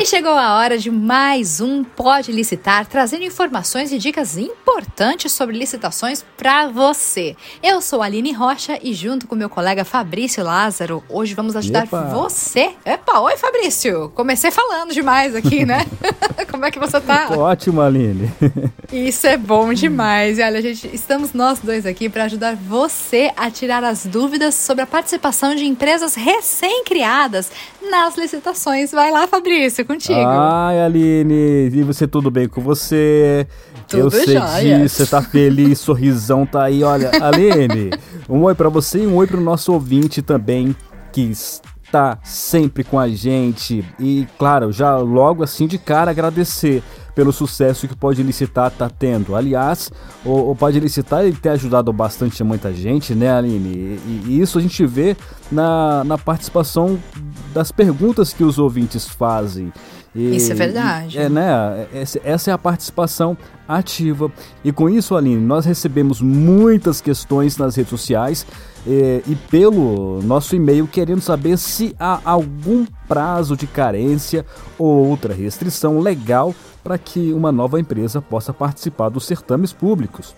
E chegou a hora de mais um Pode Licitar, trazendo informações e dicas importantes sobre licitações para você. Eu sou a Aline Rocha e junto com meu colega Fabrício Lázaro, hoje vamos ajudar Epa. você. Epa, oi Fabrício! Comecei falando demais aqui, né? Como é que você tá? Tô ótimo, Aline. Isso é bom demais. E olha, gente, estamos nós dois aqui para ajudar você a tirar as dúvidas sobre a participação de empresas recém-criadas nas licitações. Vai lá, Fabrício, contigo. Ai, Aline, e você tudo bem com você? Tudo Eu sei jóia. disso, você tá feliz, sorrisão tá aí. Olha, Aline, um oi para você e um oi pro nosso ouvinte também que está sempre com a gente. E, claro, já logo assim de cara agradecer pelo sucesso que Pode Licitar tá tendo. Aliás, o, o Pode Licitar ele tem ajudado bastante muita gente, né, Aline? E, e, isso a gente vê na, na participação das perguntas que os ouvintes fazem. E, isso é verdade. E, é, né? Essa é a participação ativa. E com isso, Aline, nós recebemos muitas questões nas redes sociais e, e pelo nosso e-mail querendo saber se há algum prazo de carência ou outra restrição legal para que uma nova empresa possa participar dos certames públicos.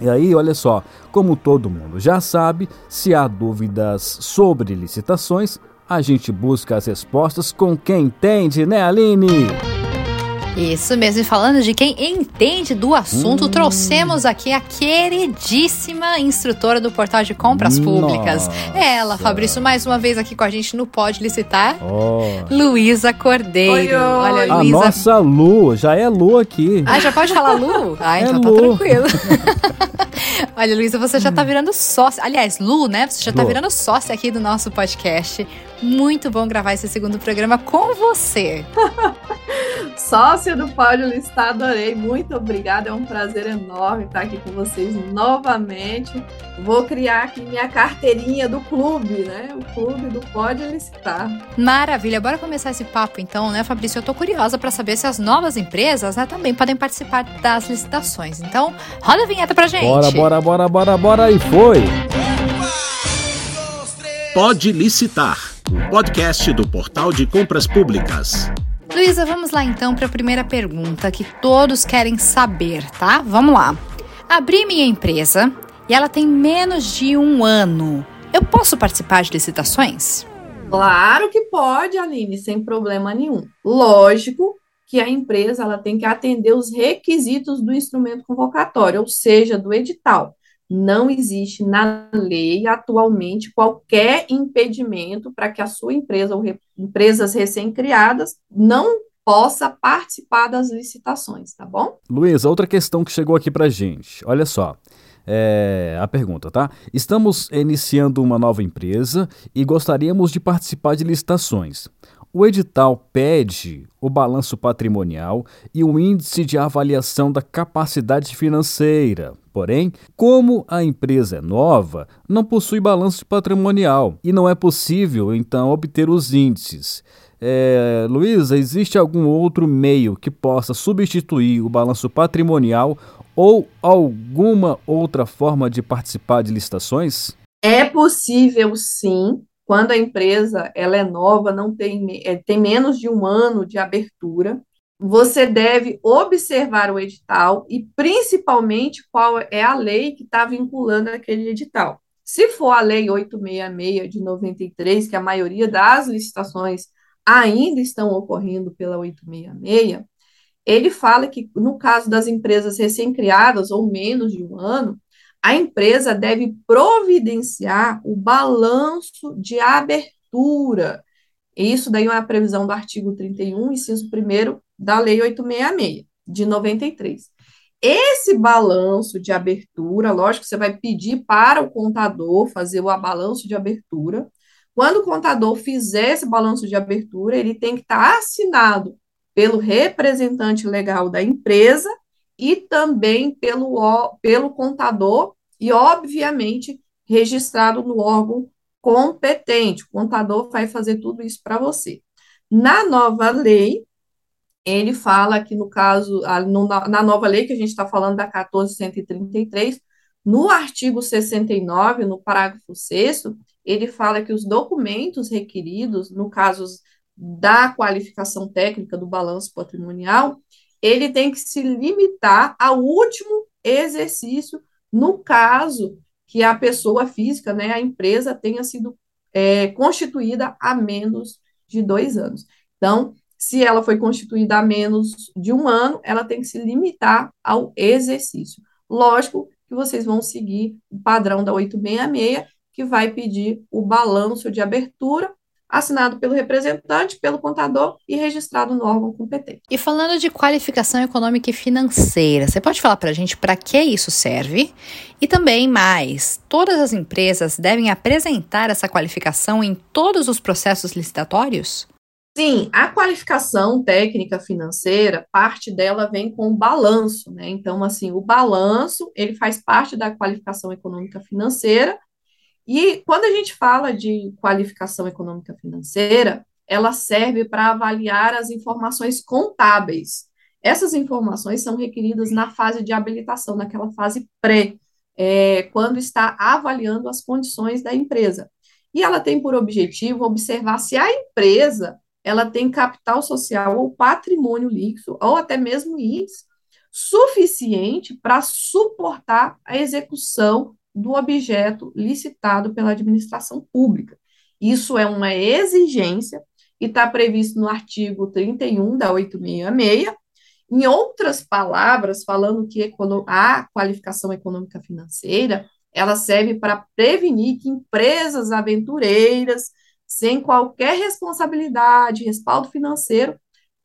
E aí, olha só, como todo mundo já sabe, se há dúvidas sobre licitações, a gente busca as respostas com quem entende, né, Aline? Isso mesmo, e falando de quem entende do assunto, hum. trouxemos aqui a queridíssima instrutora do portal de compras públicas. Nossa. Ela, Fabrício, mais uma vez aqui com a gente no Pode Licitar. Oh. Luísa Cordeiro. Oi, oi. Olha, A Luísa. nossa Lu, já é Lu aqui. Ah, já pode falar Lu? Ah, então É tá Lu. tranquilo. Olha, Luísa, você já tá virando sócia. Aliás, Lu, né? Você já tá Lu. virando sócia aqui do nosso podcast. Muito bom gravar esse segundo programa com você. Sócia do Pódio Listar, adorei. Muito obrigada. É um prazer enorme estar aqui com vocês novamente. Vou criar aqui minha carteirinha do clube, né? O clube do Pódio Listar. Maravilha, bora começar esse papo então, né, Fabrício? Eu tô curiosa para saber se as novas empresas, né, também podem participar das licitações. Então, roda a vinheta pra gente. Bora, bora, bora, bora, bora e foi! Pode Licitar, o podcast do Portal de Compras Públicas. Luísa, vamos lá então para a primeira pergunta que todos querem saber, tá? Vamos lá. Abri minha empresa e ela tem menos de um ano. Eu posso participar de licitações? Claro que pode, Aline, sem problema nenhum. Lógico que a empresa ela tem que atender os requisitos do instrumento convocatório, ou seja, do edital. Não existe na lei atualmente qualquer impedimento para que a sua empresa ou re, empresas recém-criadas não possa participar das licitações, tá bom? Luísa, outra questão que chegou aqui pra gente. Olha só. É, a pergunta, tá? Estamos iniciando uma nova empresa e gostaríamos de participar de licitações. O edital pede o balanço patrimonial e o índice de avaliação da capacidade financeira. Porém, como a empresa é nova, não possui balanço patrimonial e não é possível, então, obter os índices. É, Luísa, existe algum outro meio que possa substituir o balanço patrimonial ou alguma outra forma de participar de licitações? É possível, sim, quando a empresa ela é nova, não tem, é, tem menos de um ano de abertura, você deve observar o edital e principalmente qual é a lei que está vinculando aquele edital. Se for a lei 866 de 93, que a maioria das licitações ainda estão ocorrendo pela 866, ele fala que no caso das empresas recém-criadas ou menos de um ano, a empresa deve providenciar o balanço de abertura. Isso daí é uma previsão do artigo 31, inciso 1 da Lei 866, de 93. Esse balanço de abertura, lógico, você vai pedir para o contador fazer o balanço de abertura. Quando o contador fizer esse balanço de abertura, ele tem que estar assinado pelo representante legal da empresa e também pelo, pelo contador e, obviamente, registrado no órgão competente. O contador vai fazer tudo isso para você. Na nova lei, ele fala que, no caso, na nova lei que a gente está falando da 1433, no artigo 69, no parágrafo 6, ele fala que os documentos requeridos, no caso, da qualificação técnica do balanço patrimonial, ele tem que se limitar ao último exercício, no caso que a pessoa física, né, a empresa, tenha sido é, constituída há menos de dois anos. Então, se ela foi constituída há menos de um ano, ela tem que se limitar ao exercício. Lógico que vocês vão seguir o padrão da 866, que vai pedir o balanço de abertura assinado pelo representante, pelo contador e registrado no órgão competente. E falando de qualificação econômica e financeira, você pode falar para a gente para que isso serve? E também mais, todas as empresas devem apresentar essa qualificação em todos os processos licitatórios? Sim, a qualificação técnica financeira, parte dela vem com o balanço, né? Então, assim, o balanço, ele faz parte da qualificação econômica financeira, e quando a gente fala de qualificação econômica financeira, ela serve para avaliar as informações contábeis. Essas informações são requeridas na fase de habilitação, naquela fase pré, é, quando está avaliando as condições da empresa. E ela tem por objetivo observar se a empresa ela tem capital social ou patrimônio líquido, ou até mesmo IS, suficiente para suportar a execução do objeto licitado pela administração pública. Isso é uma exigência e está previsto no artigo 31 da 866. Em outras palavras, falando que a qualificação econômica financeira, ela serve para prevenir que empresas aventureiras, sem qualquer responsabilidade, respaldo financeiro,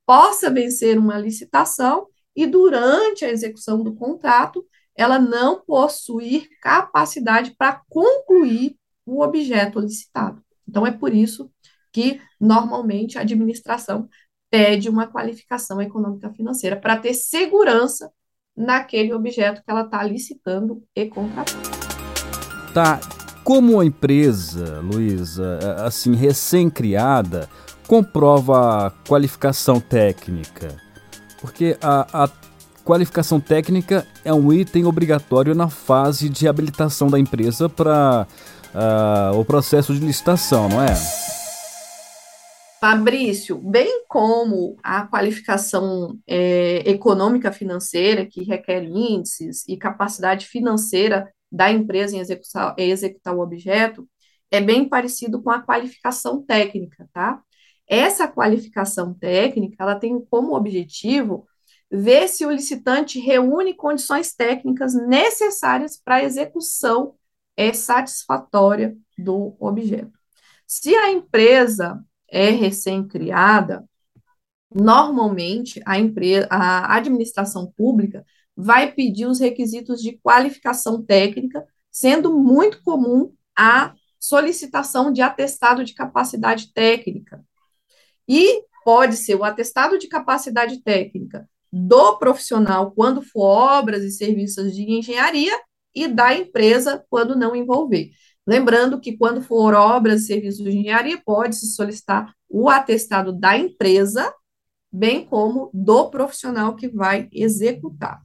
possa vencer uma licitação e durante a execução do contrato ela não possuir capacidade para concluir o objeto licitado. Então, é por isso que, normalmente, a administração pede uma qualificação econômica financeira para ter segurança naquele objeto que ela está licitando e contratando. Tá. Como a empresa, Luísa, assim, recém-criada, comprova a qualificação técnica? Porque a, a qualificação técnica é um item obrigatório na fase de habilitação da empresa para uh, ah, o processo de licitação, não é? Fabrício, bem como a qualificação é, econômica financeira, que requer índices e capacidade financeira da empresa em executar, em executar o objeto, é bem parecido com a qualificação técnica, tá? Essa qualificação técnica, ela tem como objetivo ver se o licitante reúne condições técnicas necessárias para a execução é, satisfatória do objeto. Se a empresa é recém-criada, normalmente a, empresa, a administração pública vai pedir os requisitos de qualificação técnica, sendo muito comum a solicitação de atestado de capacidade técnica. E pode ser o atestado de capacidade técnica do profissional quando for obras e serviços de engenharia e da empresa quando não envolver. Lembrando que quando for obras e serviços de engenharia, pode-se solicitar o atestado da empresa, bem como do profissional que vai executar.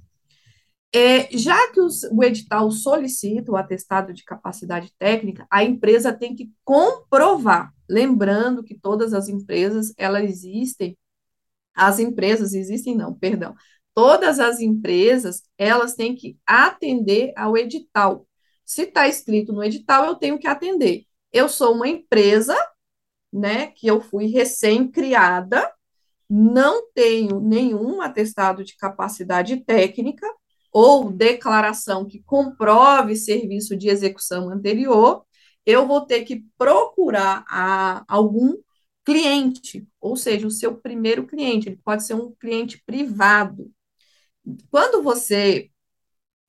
É, já que os, o edital solicita o atestado de capacidade técnica, a empresa tem que comprovar. Lembrando que todas as empresas, elas existem as empresas existem não, perdão. Todas as empresas, elas têm que atender ao edital. Se está escrito no edital, eu tenho que atender. Eu sou uma empresa, né, que eu fui recém-criada, não tenho nenhum atestado de capacidade técnica ou declaração que comprove serviço de execução anterior, eu vou ter que procurar a, algum cliente, ou seja, o seu primeiro cliente, ele pode ser um cliente privado. Quando você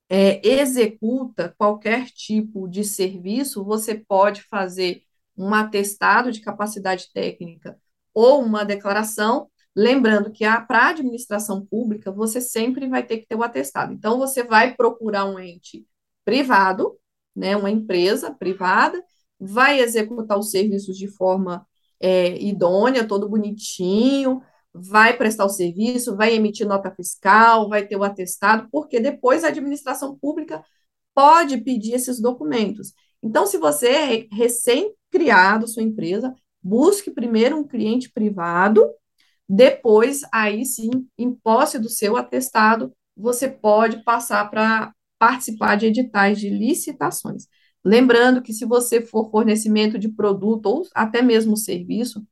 é, executa qualquer tipo de serviço, você pode fazer um atestado de capacidade técnica ou uma declaração, lembrando que para a administração pública, você sempre vai ter que ter o atestado. Então, você vai procurar um ente privado, né, uma empresa privada, vai executar os serviços de forma é, idônea, todo bonitinho, vai prestar o serviço, vai emitir nota fiscal, vai ter o atestado, porque depois a administração pública pode pedir esses documentos. Então, se você é recém-criado sua empresa, busque primeiro um cliente privado, depois, aí sim, em posse do seu atestado, você pode passar para participar de editais de licitações. Lembrando que se você for fornecimento de produto ou até mesmo serviço,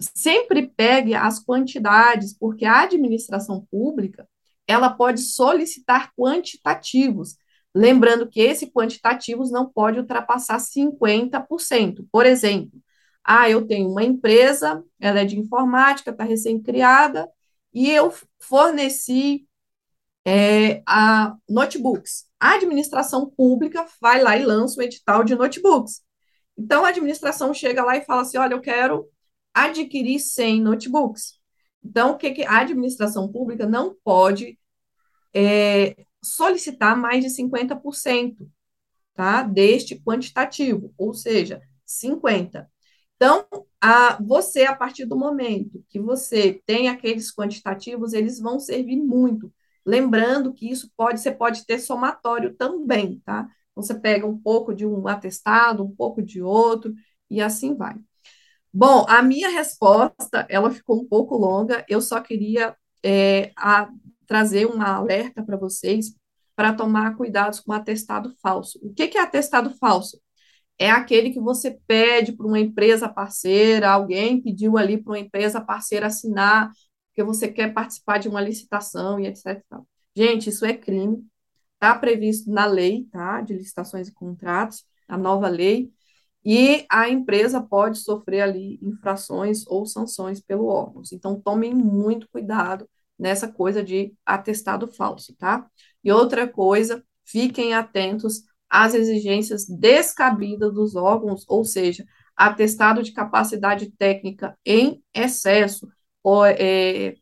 sempre pegue as quantidades, porque a administração pública, ela pode solicitar quantitativos, lembrando que esse quantitativos não pode ultrapassar 50%. Por exemplo, ah, eu tenho uma empresa, ela é de informática, está recém-criada, e eu forneci é, a notebooks. A administração pública vai lá e lança um edital de notebooks. Então, a administração chega lá e fala assim: olha, eu quero adquirir 100 notebooks. Então, o que, que a administração pública não pode é, solicitar mais de 50% tá, deste quantitativo, ou seja, 50%. Então, a, você, a partir do momento que você tem aqueles quantitativos, eles vão servir muito. Lembrando que isso pode, você pode ter somatório também, tá? Então, você pega um pouco de um atestado, um pouco de outro, e assim vai. Bom, a minha resposta, ela ficou um pouco longa, eu só queria é, a, trazer uma alerta para vocês para tomar cuidados com atestado falso. O que, que é atestado falso? é aquele que você pede para uma empresa parceira, alguém pediu ali para uma empresa parceira assinar, porque você quer participar de uma licitação e etc. Gente, isso é crime, está previsto na lei tá, de licitações e contratos, a nova lei, e a empresa pode sofrer ali infrações ou sanções pelo órgão. Então, tomem muito cuidado nessa coisa de atestado falso, tá? E outra coisa, fiquem atentos às exigências descabidas dos órgãos, ou seja, atestado de capacidade técnica em excesso, ou, é,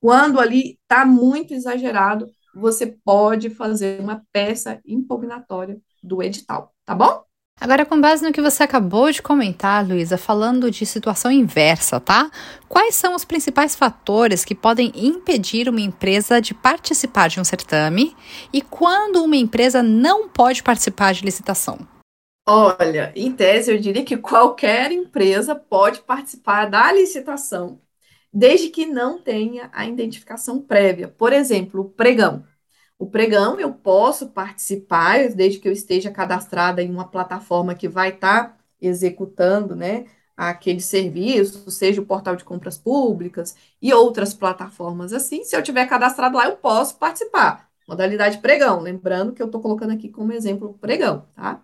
quando ali está muito exagerado, você pode fazer uma peça impugnatória do edital, tá bom? Agora, com base no que você acabou de comentar, Luísa, falando de situação inversa, tá? Quais são os principais fatores que podem impedir uma empresa de participar de um certame e quando uma empresa não pode participar de licitação? Olha, em tese, eu diria que qualquer empresa pode participar da licitação, desde que não tenha a identificação prévia. Por exemplo, o pregão. O pregão eu posso participar, desde que eu esteja cadastrada em uma plataforma que vai estar tá executando, né, aquele serviço, seja o portal de compras públicas e outras plataformas assim. Se eu tiver cadastrado lá, eu posso participar. Modalidade pregão, lembrando que eu estou colocando aqui como exemplo pregão, tá?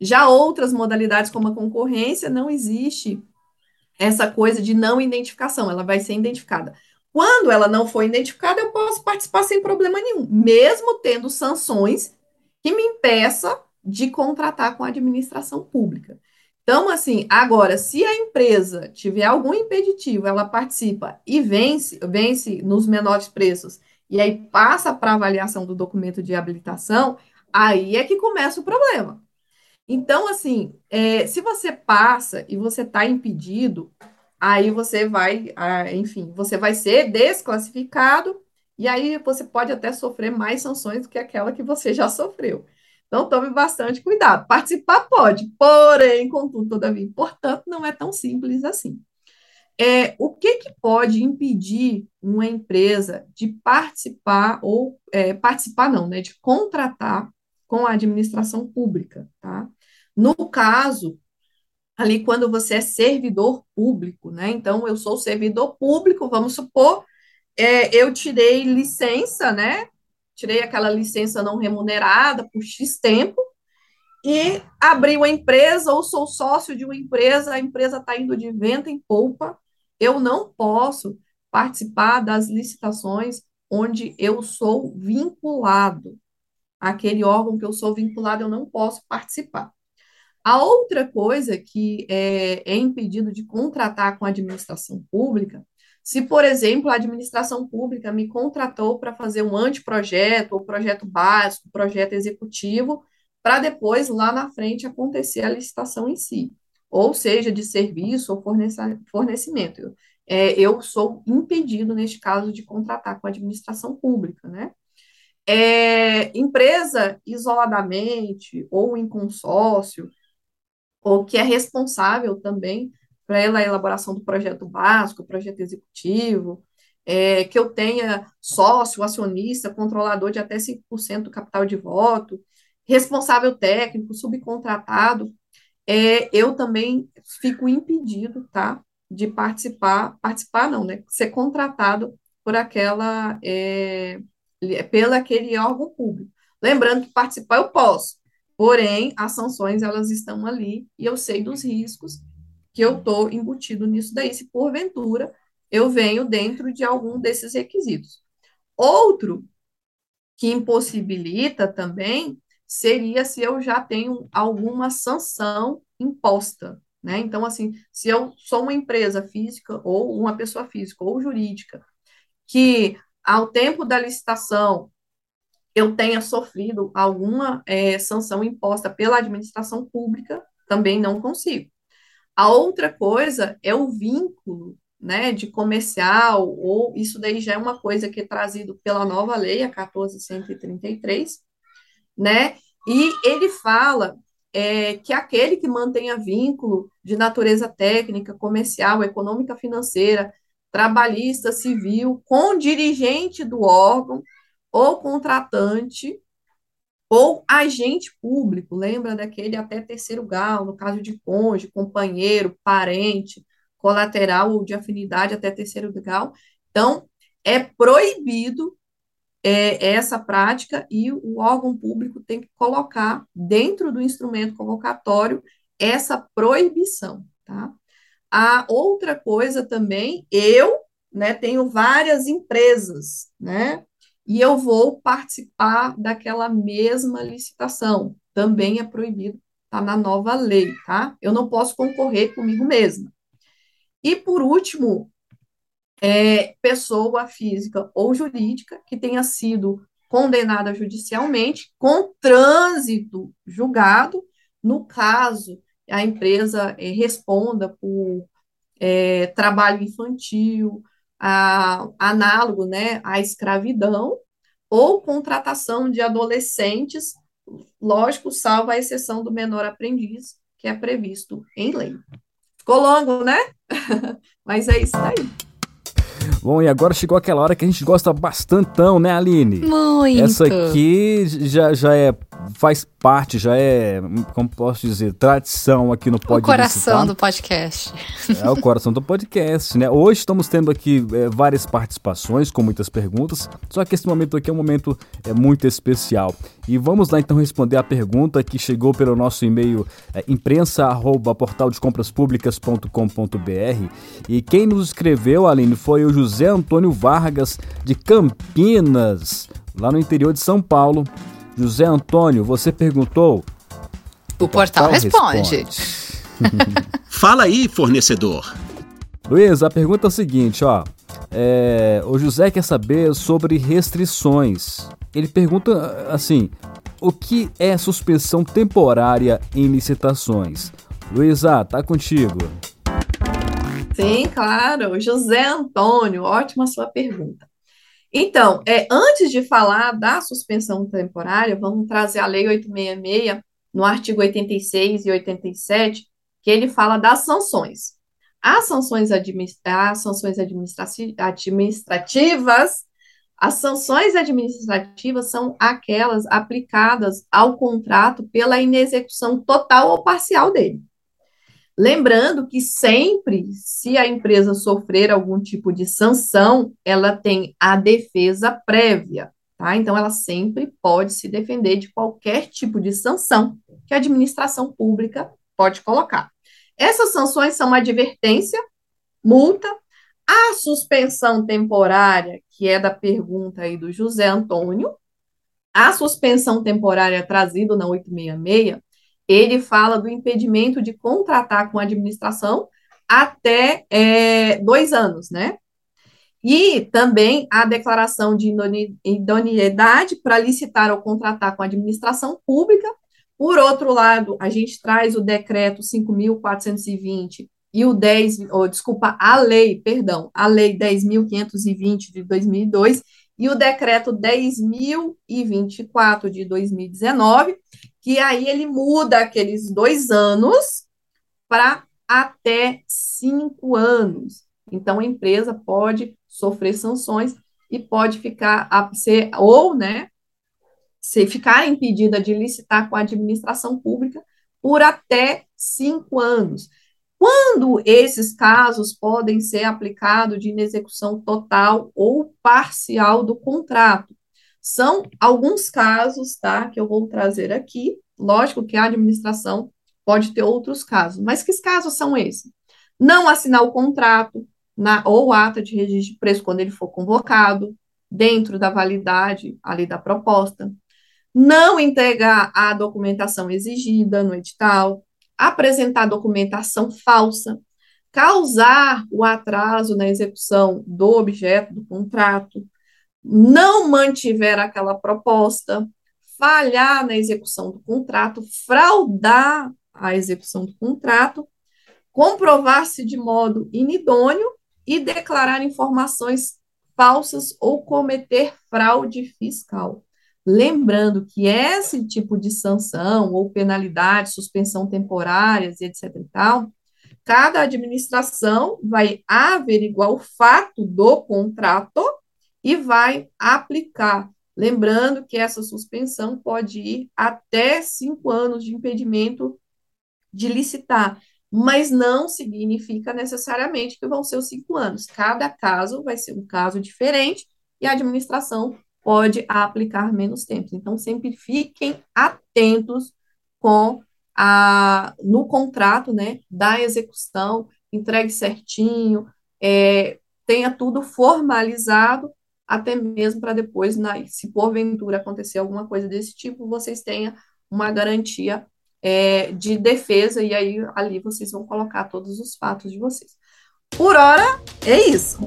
Já outras modalidades, como a concorrência, não existe essa coisa de não identificação, ela vai ser identificada. Quando ela não for identificada, eu posso participar sem problema nenhum, mesmo tendo sanções que me impeça de contratar com a administração pública. Então, assim, agora, se a empresa tiver algum impeditivo, ela participa e vence, vence nos menores preços, e aí passa para avaliação do documento de habilitação, aí é que começa o problema. Então, assim, é, se você passa e você está impedido, aí você vai, ah, enfim, você vai ser desclassificado e aí você pode até sofrer mais sanções do que aquela que você já sofreu. Então, tome bastante cuidado. Participar pode, porém, contudo, todavia, portanto, não é tão simples assim. É, o que, que pode impedir uma empresa de participar, ou é, participar não, né, de contratar com a administração pública, tá? No caso ali quando você é servidor público, né? Então, eu sou servidor público, vamos supor, é, eu tirei licença, né? Tirei aquela licença não remunerada por X tempo e abri uma empresa ou sou sócio de uma empresa, a empresa está indo de vento em polpa, eu não posso participar das licitações onde eu sou vinculado. Aquele órgão que eu sou vinculado, eu não posso participar. A outra coisa que é, é impedido de contratar com a administração pública, se, por exemplo, a administração pública me contratou para fazer um anteprojeto, ou projeto básico, projeto executivo, para depois, lá na frente, acontecer a licitação em si, ou seja, de serviço ou fornecimento. É, eu sou impedido, neste caso, de contratar com a administração pública, né? É, empresa isoladamente ou em consórcio, ou que é responsável também pela elaboração do projeto básico, projeto executivo, é, que eu tenha sócio, acionista, controlador de até 5% do capital de voto, responsável técnico, subcontratado, é, eu também fico impedido, tá, de participar, participar não, né, ser contratado por aquela, é, pelo aquele órgão público. Lembrando que participar eu posso, porém, as sanções, elas estão ali, e eu sei dos riscos que eu estou embutido nisso daí, se porventura eu venho dentro de algum desses requisitos. Outro que impossibilita também seria se eu já tenho alguma sanção imposta, né? Então, assim, se eu sou uma empresa física ou uma pessoa física ou jurídica que ao tempo da licitação eu tenha sofrido alguma é, sanção imposta pela administração pública, também não consigo. A outra coisa é o vínculo né, de comercial, ou isso daí já é uma coisa que é trazido pela nova lei, a 1433, né, e ele fala é, que aquele que mantenha vínculo de natureza técnica, comercial, econômica, financeira, trabalhista, civil, com dirigente do órgão ou contratante ou agente público, lembra daquele até terceiro grau, no caso de cônjuge, companheiro, parente, colateral ou de afinidade até terceiro grau. Então, é proibido é, essa prática e o órgão público tem que colocar dentro do instrumento convocatório essa proibição, tá? A outra coisa também, eu, né, tenho várias empresas, né, e eu vou participar daquela mesma licitação. Também é proibido, tá na nova lei, tá? Eu não posso concorrer comigo mesma. E por último, é, pessoa física ou jurídica que tenha sido condenada judicialmente com trânsito julgado, no caso a empresa é, responda por é, trabalho infantil, a, análogo né, à escravidão, ou contratação de adolescentes, lógico, salvo a exceção do menor aprendiz, que é previsto em lei. Ficou longo, né? Mas é isso aí. Bom, e agora chegou aquela hora que a gente gosta bastantão, né, Aline? Muito. Essa aqui já, já é faz parte, já é, como posso dizer, tradição aqui no podcast. O coração do podcast. É o coração do podcast, né? Hoje estamos tendo aqui é, várias participações com muitas perguntas, só que esse momento aqui é um momento é, muito especial. E vamos lá então responder a pergunta que chegou pelo nosso e-mail é, imprensa@portaldecompraspublicas.com.br e quem nos escreveu, Aline, foi o José Antônio Vargas de Campinas, lá no interior de São Paulo. José Antônio, você perguntou? O, o portal, portal, responde. responde. Fala aí, fornecedor. Luiz, a pergunta é a seguinte, ó. É, o José quer saber sobre restrições. Ele pergunta assim: o que é suspensão temporária em licitações? Luísa, tá contigo. Sim, claro. José Antônio, ótima sua pergunta. Então, é, antes de falar da suspensão temporária, vamos trazer a Lei 866, no artigo 86 e 87, que ele fala das sanções. As sanções, as sanções administrativas, as sanções administrativas são aquelas aplicadas ao contrato pela inexecução total ou parcial dele. Lembrando que sempre, se a empresa sofrer algum tipo de sanção, ela tem a defesa prévia, tá? Então, ela sempre pode se defender de qualquer tipo de sanção que a administração pública pode colocar. Essas sanções são advertência, multa, a suspensão temporária, que é da pergunta aí do José Antônio, a suspensão temporária trazida na 866 ele fala do impedimento de contratar com a administração até é, dois anos, né? E também a declaração de idoneidade para licitar ou contratar com a administração pública. Por outro lado, a gente traz o decreto 5.420 e o 10, ou, desculpa, a lei, perdão, a lei 10.520 de 2002 e o decreto 10.024 de 2019, que aí ele muda aqueles dois anos para até cinco anos. Então, a empresa pode sofrer sanções e pode ficar a ser, ou, né, se ficar impedida de licitar com a administração pública por até cinco anos. Quando esses casos podem ser aplicados de inexecução total ou parcial do contrato? São alguns casos, tá, que eu vou trazer aqui. Lógico que a administração pode ter outros casos, mas que casos são esses? Não assinar o contrato na, ou ata de registro de preço quando ele for convocado, dentro da validade ali da proposta, não entregar a documentação exigida no edital, apresentar documentação falsa, causar o atraso na execução do objeto do contrato, não mantiver aquela proposta, falhar na execução do contrato, fraudar a execução do contrato, comprovar-se de modo inidôneo e declarar informações falsas ou cometer fraude fiscal. Lembrando que esse tipo de sanção ou penalidade, suspensão temporárias e etc e tal, cada administração vai averiguar o fato do contrato e vai aplicar. Lembrando que essa suspensão pode ir até cinco anos de impedimento de licitar, mas não significa necessariamente que vão ser os cinco anos. Cada caso vai ser um caso diferente e a administração pode aplicar menos tempo. Então, sempre fiquem atentos com a, no contrato, né, da execução, entregue certinho, é, tenha tudo formalizado, até mesmo para depois, na, se porventura acontecer alguma coisa desse tipo, vocês tenham uma garantia é, de defesa, e aí ali vocês vão colocar todos os fatos de vocês. Por hora, é isso.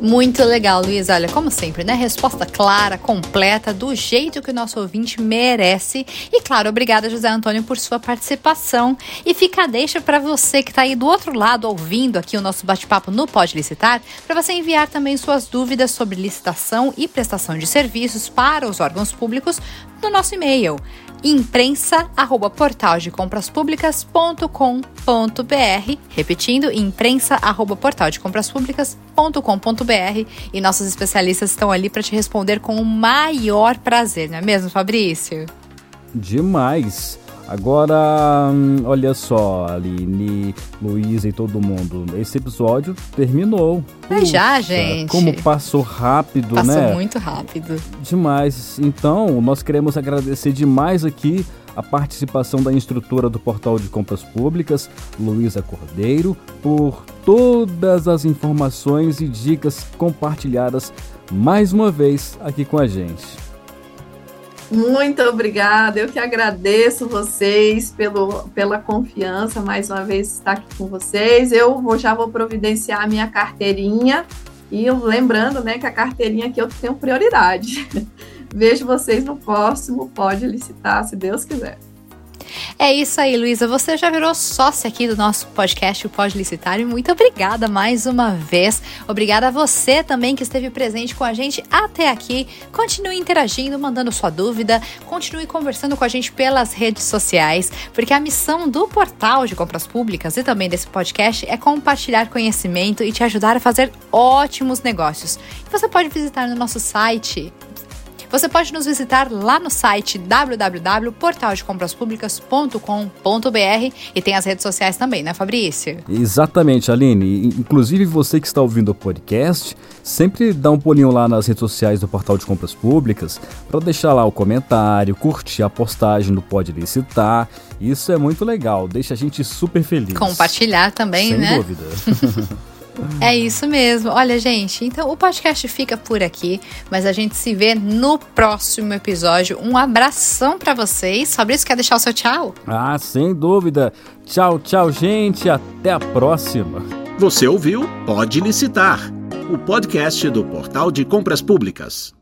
Muito legal, Luiz. Olha, como sempre, né? Resposta clara, completa, do jeito que o nosso ouvinte merece. E claro, obrigada, José Antônio, por sua participação. E fica a deixa para você que está aí do outro lado ouvindo aqui o nosso bate-papo no Pode Licitar, para você enviar também suas dúvidas sobre licitação e prestação de serviços para os órgãos públicos no nosso e-mail imprensa@portaldecompraspublicas.com.br, repetindo, imprensa@portaldecompraspublicas.com.br e nossos especialistas estão ali para te responder com o maior prazer, não é mesmo, Fabrício? Demais. Agora, hum, olha só, Aline, Luísa e todo mundo. Esse episódio terminou. É já, gente. Como passou rápido, passou né? Passou muito rápido. Demais. Então, nós queremos agradecer demais aqui a participação da instrutora do Portal de Compras Públicas, Luísa Cordeiro, por todas as informações e dicas compartilhadas mais uma vez aqui com a gente. Muito obrigada, eu que agradeço vocês pelo, pela confiança, mais uma vez estar aqui com vocês. Eu vou, já vou providenciar a minha carteirinha e lembrando né, que a carteirinha aqui eu tenho prioridade. Vejo vocês no próximo, pode licitar, se Deus quiser. É isso aí, Luísa. Você já virou sócia aqui do nosso podcast, o Pode Licitar, e muito obrigada mais uma vez. Obrigada a você também que esteve presente com a gente até aqui. Continue interagindo, mandando sua dúvida, continue conversando com a gente pelas redes sociais, porque a missão do portal de compras públicas e também desse podcast é compartilhar conhecimento e te ajudar a fazer ótimos negócios. Você pode visitar no nosso site você pode nos visitar lá no site www.portaldecompraspublicas.com.br e tem as redes sociais também, né, Fabrício? Exatamente, Aline. Inclusive você que está ouvindo o podcast, sempre dá um pulinho lá nas redes sociais do Portal de Compras Públicas para deixar lá o comentário, curtir a postagem do Pode Licitar. Isso é muito legal, deixa a gente super feliz. Compartilhar também, Sem né? Sem dúvida. É isso mesmo. Olha, gente, então o podcast fica por aqui, mas a gente se vê no próximo episódio. Um abração para vocês. Fabrício, quer deixar o seu tchau? Ah, sem dúvida. Tchau, tchau, gente. Até a próxima. Você ouviu Pode Licitar, o podcast do Portal de Compras Públicas.